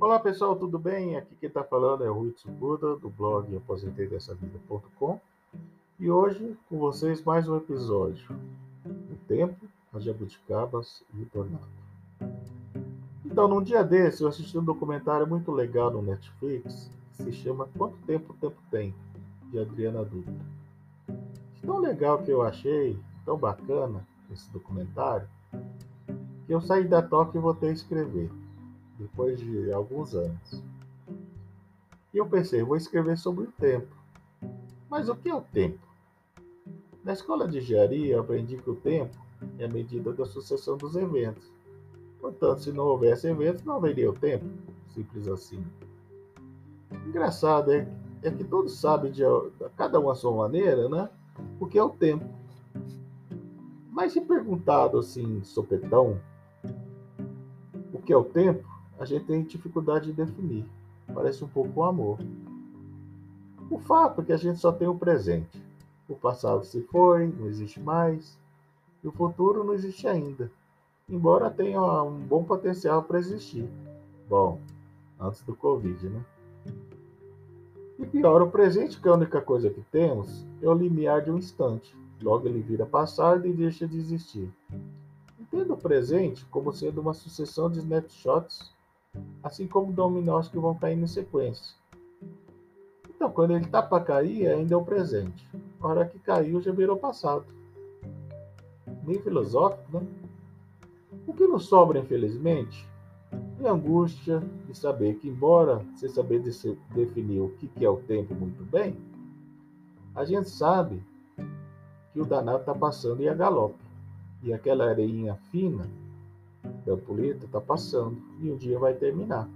Olá pessoal, tudo bem? Aqui quem está falando é o Rui Tsubuda, do blog aposentei-dessa-vida.com e hoje com vocês mais um episódio O Tempo, as Jabuticabas e o Tornado. Então, num dia desse, eu assisti um documentário muito legal no Netflix que se chama Quanto Tempo o Tempo Tem, de Adriana Dutra. Tão legal que eu achei, tão bacana esse documentário, que eu saí da toca e voltei a escrever depois de alguns anos. E eu pensei, vou escrever sobre o tempo. Mas o que é o tempo? Na escola de engenharia, aprendi que o tempo é a medida da sucessão dos eventos. Portanto, se não houvesse eventos, não haveria o tempo. Simples assim. Engraçado é, é que todos sabem, de cada um a sua maneira, né? O que é o tempo. Mas se perguntado assim, sopetão, o que é o tempo, a gente tem dificuldade de definir. Parece um pouco o amor. O fato é que a gente só tem o presente. O passado se foi, não existe mais. E o futuro não existe ainda. Embora tenha um bom potencial para existir. Bom, antes do Covid, né? E pior, o presente, que é a única coisa que temos, é o limiar de um instante. Logo ele vira passado e deixa de existir. Entenda o presente como sendo uma sucessão de snapshots assim como dominós que vão cair em sequência. Então, quando ele está para cair, ainda é o presente. A hora que caiu, já virou passado. Meio filosófico, né? O que nos sobra, infelizmente, é a angústia de saber que, embora você saber definir o que é o tempo muito bem, a gente sabe que o danado está passando e a galope. E aquela areinha fina da ampulheta está passando e um dia vai terminar.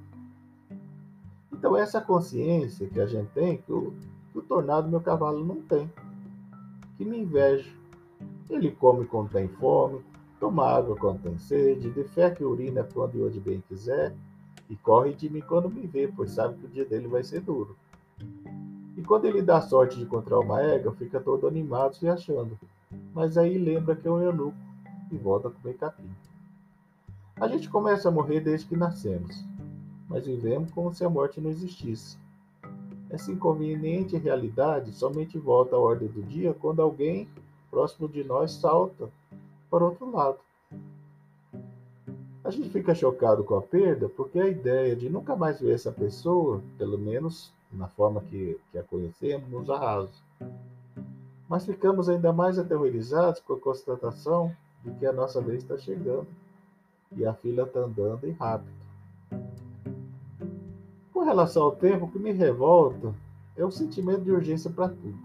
Então, essa consciência que a gente tem, que o, que o tornado meu cavalo não tem, que me inveja. Ele come quando tem fome, toma água quando tem sede, defeca e urina quando e onde bem quiser, e corre de mim quando me vê, pois sabe que o dia dele vai ser duro. E quando ele dá sorte de encontrar uma égua, fica todo animado se achando. Mas aí lembra que é um eunuco e volta a comer capim. A gente começa a morrer desde que nascemos, mas vivemos como se a morte não existisse. Essa inconveniente realidade somente volta à ordem do dia quando alguém próximo de nós salta para outro lado. A gente fica chocado com a perda porque a ideia de nunca mais ver essa pessoa, pelo menos na forma que, que a conhecemos, nos arrasa. Mas ficamos ainda mais aterrorizados com a constatação de que a nossa vez está chegando e a fila está andando e rápido. Com relação ao tempo, o que me revolta é o sentimento de urgência para tudo.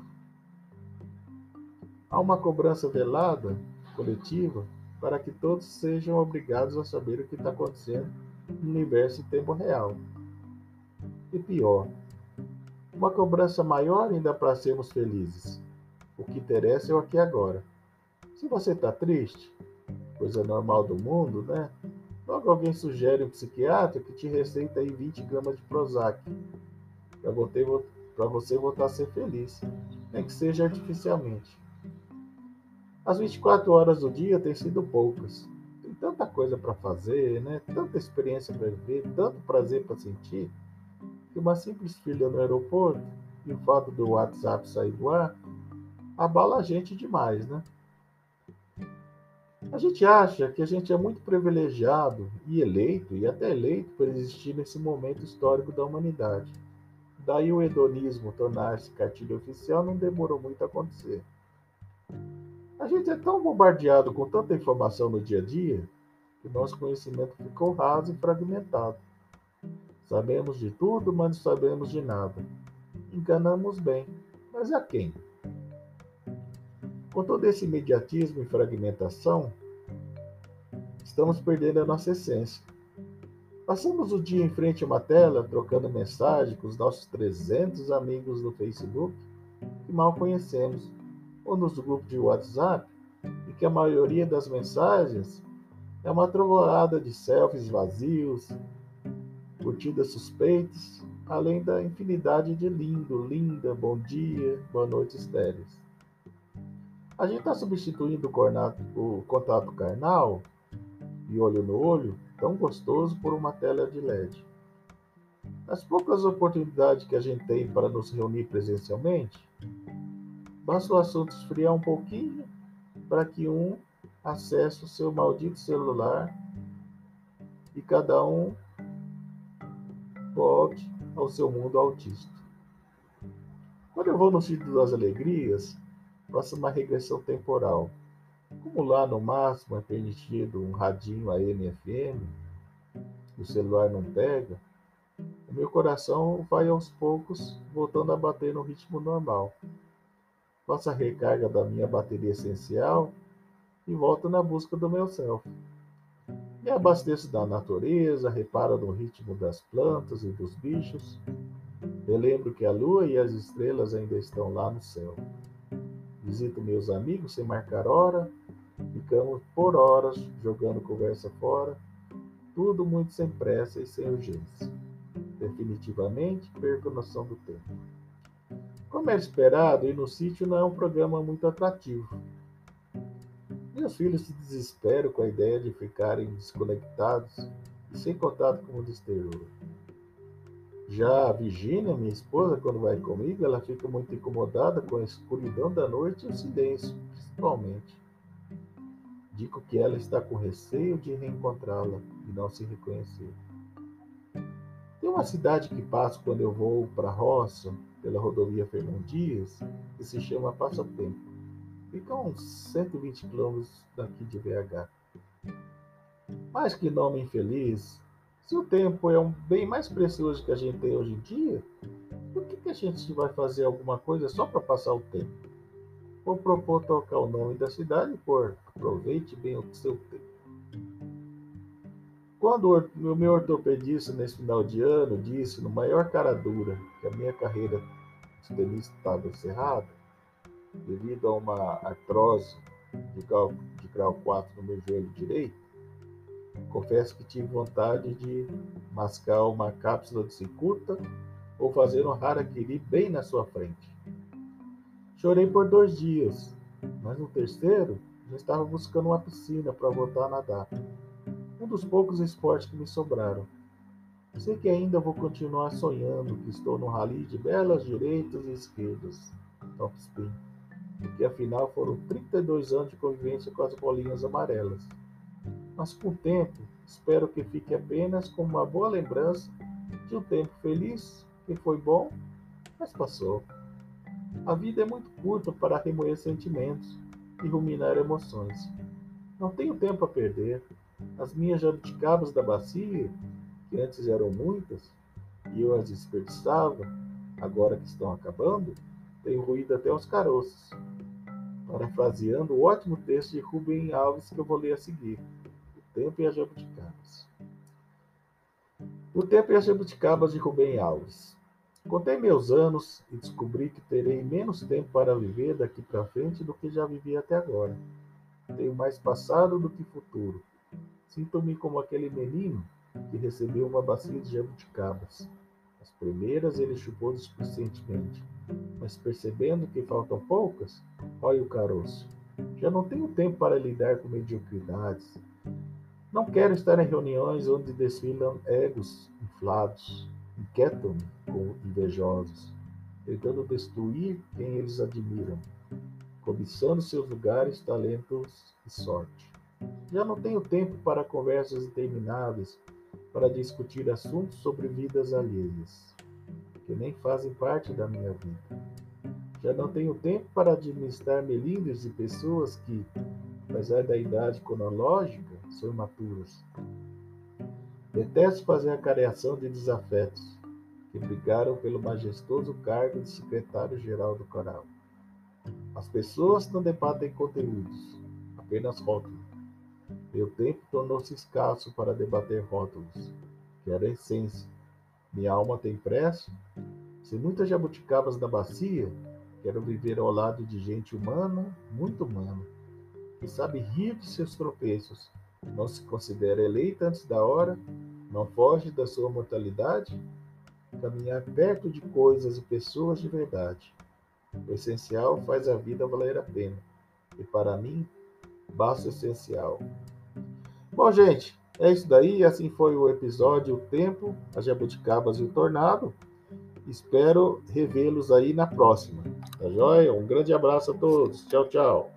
Há uma cobrança velada, coletiva, para que todos sejam obrigados a saber o que está acontecendo no universo em tempo real. E pior, uma cobrança maior ainda para sermos felizes. O que interessa é o aqui e agora. Se você está triste, coisa normal do mundo, né? Logo alguém sugere um psiquiatra que te receita aí 20 gramas de Prozac para você voltar a ser feliz, nem que seja artificialmente. As 24 horas do dia têm sido poucas. Tem tanta coisa para fazer, né? Tanta experiência para viver, tanto prazer para sentir, que uma simples filha no aeroporto e o fato do WhatsApp sair do ar abala a gente demais, né? A gente acha que a gente é muito privilegiado e eleito, e até eleito, por existir nesse momento histórico da humanidade. Daí o hedonismo tornar-se cartilha oficial não demorou muito a acontecer. A gente é tão bombardeado com tanta informação no dia a dia que nosso conhecimento ficou raso e fragmentado. Sabemos de tudo, mas não sabemos de nada. Enganamos bem, mas a quem? Com todo esse imediatismo e fragmentação, estamos perdendo a nossa essência. Passamos o dia em frente a uma tela, trocando mensagem com os nossos 300 amigos no Facebook, que mal conhecemos, ou nos grupos de WhatsApp, e que a maioria das mensagens é uma trovoada de selfies vazios, curtidas suspeitas, além da infinidade de lindo, linda, bom dia, boa noite estéreis. A gente está substituindo o, o contato carnal e olho no olho, tão gostoso, por uma tela de LED. Nas poucas oportunidades que a gente tem para nos reunir presencialmente, basta o assunto esfriar um pouquinho para que um acesse o seu maldito celular e cada um volte ao seu mundo autista. Quando eu vou no sítio das alegrias, uma regressão temporal. Como lá no máximo é permitido um radinho AM FM, o celular não pega, o meu coração vai aos poucos voltando a bater no ritmo normal. Faço a recarga da minha bateria essencial e volto na busca do meu self. Me abasteço da natureza, reparo no ritmo das plantas e dos bichos. Relembro que a lua e as estrelas ainda estão lá no céu. Visito meus amigos sem marcar hora, ficamos por horas jogando conversa fora, tudo muito sem pressa e sem urgência. Definitivamente perco a noção do tempo. Como era esperado, ir no sítio não é um programa muito atrativo. Meus filhos se desesperam com a ideia de ficarem desconectados e sem contato com o mundo exterior. Já a Virginia, minha esposa, quando vai comigo, ela fica muito incomodada com a escuridão da noite e o silêncio, principalmente. Digo que ela está com receio de reencontrá-la e não se reconhecer. Tem uma cidade que passo quando eu vou para roça, pela rodovia Fernão Dias, que se chama Passatempo. Fica a uns 120 quilômetros daqui de BH. Mas que nome infeliz! Se o tempo é um bem mais precioso que a gente tem hoje em dia, por que, que a gente vai fazer alguma coisa só para passar o tempo? Vou propor trocar o nome da cidade por Aproveite bem o seu tempo. Quando o meu ortopedista, nesse final de ano, disse, no maior cara dura, que a minha carreira de tenista estava encerrada, devido a uma artrose de grau, de grau 4 no meu joelho direito, confesso que tive vontade de mascar uma cápsula de cicuta ou fazer um harakiri bem na sua frente. Chorei por dois dias, mas no terceiro já estava buscando uma piscina para voltar a nadar. Um dos poucos esportes que me sobraram. Sei que ainda vou continuar sonhando que estou no rally de belas direitas e esquerdas, top spin porque afinal foram 32 anos de convivência com as bolinhas amarelas. Mas com o tempo, espero que fique apenas como uma boa lembrança de um tempo feliz que foi bom, mas passou. A vida é muito curta para remoer sentimentos e ruminar emoções. Não tenho tempo a perder. As minhas jabuticabas da bacia, que antes eram muitas, e eu as desperdiçava, agora que estão acabando, tem ruído até os caroços. Parafraseando o ótimo texto de Rubem Alves que eu vou ler a seguir: Tempo e as Jabuticabas. O Tempo e as Jabuticabas de Rubem Alves. Contei meus anos e descobri que terei menos tempo para viver daqui para frente do que já vivi até agora. Tenho mais passado do que futuro. Sinto-me como aquele menino que recebeu uma bacia de jabuticabas. As primeiras ele chupou displicentemente mas percebendo que faltam poucas, olha o caroço. Já não tenho tempo para lidar com mediocridades. Não quero estar em reuniões onde desfilam egos inflados. Inquietam-me com invejosos, tentando destruir quem eles admiram, cobiçando seus lugares, talentos e sorte. Já não tenho tempo para conversas intermináveis, para discutir assuntos sobre vidas alheias que nem fazem parte da minha vida. Já não tenho tempo para administrar melindres de pessoas que, apesar da idade cronológica, são imaturas. Detesto fazer a careação de desafetos que brigaram pelo majestoso cargo de secretário-geral do coral. As pessoas não debatem conteúdos, apenas rótulos. Meu tempo tornou-se escasso para debater rótulos, que era a essência minha alma tem pressa. Se muitas jabuticabas da bacia, quero viver ao lado de gente humana, muito humana, que sabe rir de seus tropeços, não se considera eleita antes da hora, não foge da sua mortalidade, caminhar perto de coisas e pessoas de verdade. O essencial faz a vida valer a pena. E para mim, basta o essencial. Bom, gente, É isso daí, assim foi o episódio O Tempo, as Jabuticabas e o Tornado. Espero revê-los aí na próxima. Tá joia? Um grande abraço a todos. Tchau, tchau.